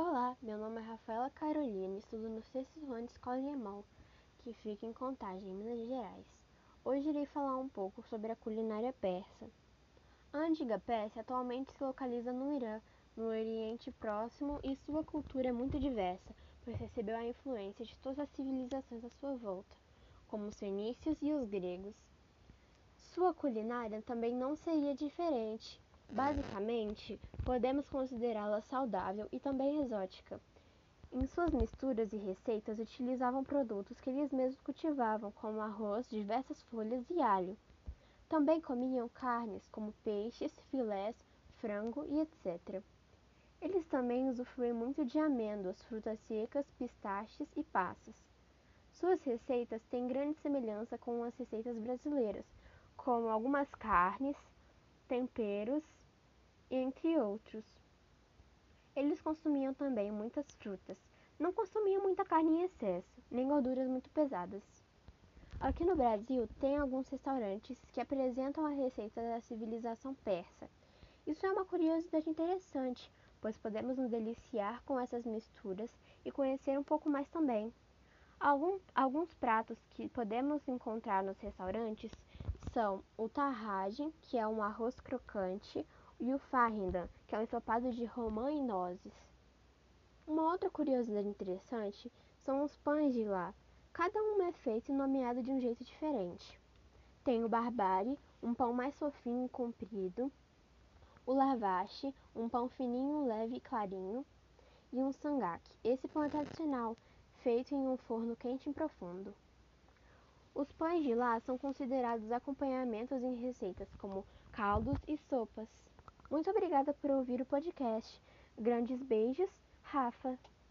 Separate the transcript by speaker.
Speaker 1: Olá, meu nome é Rafaela Carolina, estudo no sexto ano de Escola Alemão, que fica em Contagem, Minas Gerais. Hoje irei falar um pouco sobre a culinária persa. A antiga Pérsia atualmente se localiza no Irã, no Oriente Próximo, e sua cultura é muito diversa, pois recebeu a influência de todas as civilizações à sua volta, como os fenícios e os gregos. Sua culinária também não seria diferente, Basicamente, podemos considerá-la saudável e também exótica. Em suas misturas e receitas utilizavam produtos que eles mesmos cultivavam, como arroz, diversas folhas e alho. Também comiam carnes como peixes, filés, frango e etc. Eles também usufruem muito de amêndoas, frutas secas, pistaches e passas. Suas receitas têm grande semelhança com as receitas brasileiras, como algumas carnes, temperos entre outros. Eles consumiam também muitas frutas. Não consumiam muita carne em excesso, nem gorduras muito pesadas. Aqui no Brasil tem alguns restaurantes que apresentam a receita da civilização persa. Isso é uma curiosidade interessante, pois podemos nos deliciar com essas misturas e conhecer um pouco mais também. Alguns pratos que podemos encontrar nos restaurantes são o tarragem, que é um arroz crocante, e o farrinda, que é um ensopado de romã e nozes. Uma outra curiosidade interessante são os pães de lá. Cada um é feito e nomeado de um jeito diferente. Tem o barbari, um pão mais fofinho e comprido, o lavache, um pão fininho, leve e clarinho, e um sangak. Esse pão é tradicional, feito em um forno quente e profundo. Os pães de lá são considerados acompanhamentos em receitas como caldos e sopas. Muito obrigada por ouvir o podcast. Grandes beijos, Rafa.